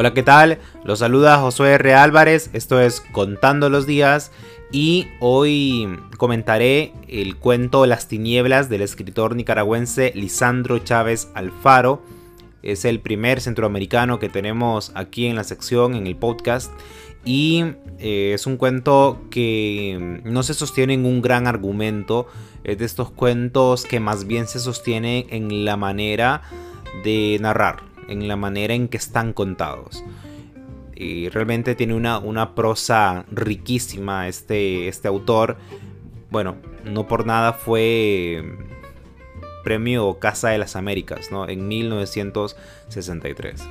Hola, ¿qué tal? Los saluda Josué R. Álvarez, esto es Contando los Días y hoy comentaré el cuento Las Tinieblas del escritor nicaragüense Lisandro Chávez Alfaro. Es el primer centroamericano que tenemos aquí en la sección, en el podcast. Y eh, es un cuento que no se sostiene en un gran argumento. Es de estos cuentos que más bien se sostiene en la manera de narrar en la manera en que están contados. Y realmente tiene una, una prosa riquísima este, este autor. Bueno, no por nada fue premio Casa de las Américas, ¿no? En 1963.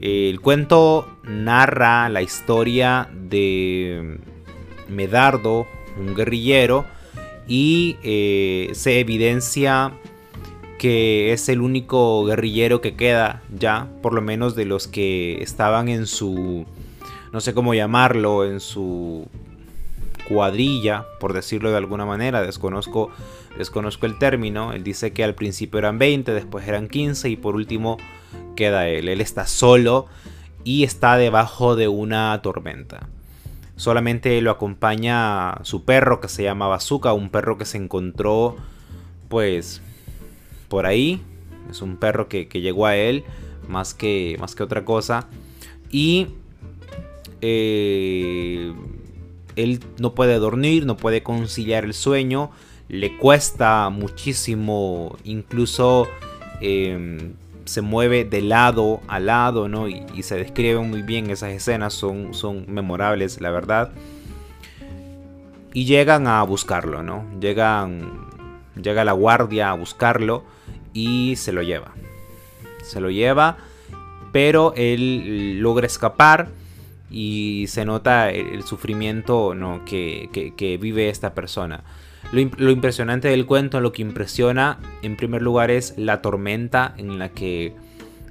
El cuento narra la historia de Medardo, un guerrillero, y eh, se evidencia que es el único guerrillero que queda ya, por lo menos de los que estaban en su, no sé cómo llamarlo, en su cuadrilla, por decirlo de alguna manera, desconozco, desconozco el término, él dice que al principio eran 20, después eran 15 y por último queda él, él está solo y está debajo de una tormenta. Solamente lo acompaña su perro que se llama Bazooka, un perro que se encontró pues por ahí. Es un perro que, llegó a él más que, más que otra cosa. Y eh, él no puede dormir, no puede conciliar el sueño. Le cuesta muchísimo, incluso em, se mueve de lado a lado, ¿no? Y, se describen muy bien esas escenas, son, son memorables, la verdad. Y llegan a buscarlo, ¿no? Llegan, llega la guardia a buscarlo y se lo lleva. Se lo lleva, pero él logra escapar y se nota el, sufrimiento ¿no? que, vive esta persona. Lo, impresionante del cuento, lo que impresiona en primer lugar es la tormenta en la que,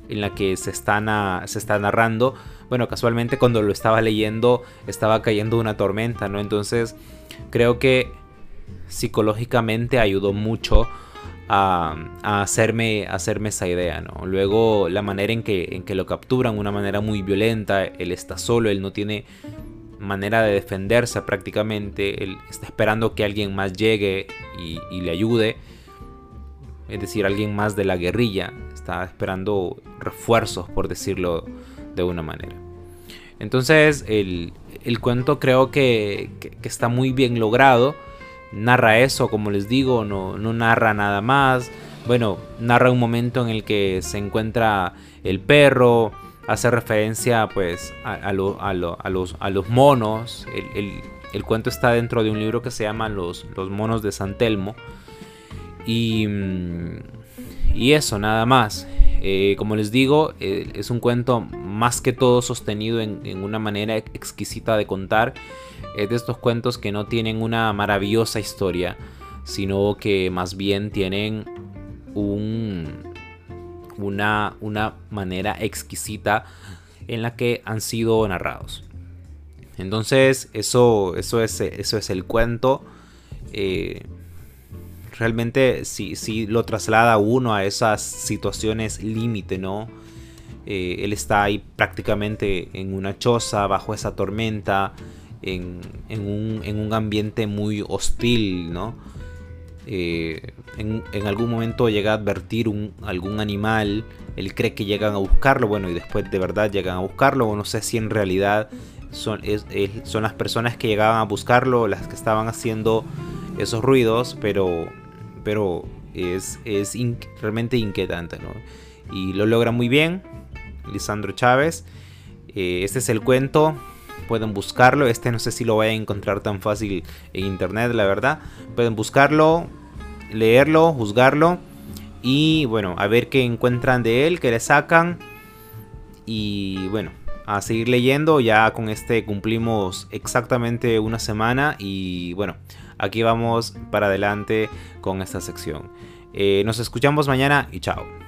en la que se, está se está narrando. Bueno, casualmente cuando lo estaba leyendo estaba cayendo una tormenta, ¿no? Entonces creo que psicológicamente ayudó mucho a, hacerme, hacerme esa idea, ¿no? Luego la manera en que, en que lo capturan, una manera muy violenta, él está solo, él no tiene manera de defenderse prácticamente, él está esperando que alguien más llegue y, le ayude, es decir, alguien más de la guerrilla, está esperando refuerzos, por decirlo de una manera. Entonces el, cuento creo que, que está muy bien logrado narra eso, como les digo, no, no narra nada más. Bueno, narra un momento en el que se encuentra el perro, hace referencia pues a, los, a los, monos. El, cuento está dentro de un libro que se llama Los, los monos de San Telmo. Y, mm, y eso, nada más. Eh, como les digo, eh, es un cuento más que todo sostenido en, una manera exquisita de contar. Es de estos cuentos que no tienen una maravillosa historia, sino que más bien tienen un, una, una manera exquisita en la que han sido narrados. Entonces, eso, eso, es, eso es el cuento. Eh, realmente si, lo traslada uno a esas situaciones límite, ¿no? Eh, él está ahí prácticamente en una choza, bajo esa tormenta, en, un, ambiente muy hostil, ¿no? Eh, en, algún momento llega a advertir algún animal, él cree que llegan a buscarlo, bueno, y después de verdad llegan a buscarlo, o no sé si en realidad son, las personas que llegaban a buscarlo las que estaban haciendo esos ruidos, pero pero es, es realmente inquietante, ¿no? Y lo logra muy bien, Lisandro Chávez. Eh, este es el cuento, pueden buscarlo. Este no sé si lo vayan a encontrar tan fácil en internet, la verdad. Pueden buscarlo, leerlo, juzgarlo y bueno, a ver qué encuentran de él, qué le sacan. Y bueno, a seguir leyendo. Ya con este cumplimos exactamente una semana y bueno, aquí vamos para adelante con esta sección. Eh, nos escuchamos mañana y chao.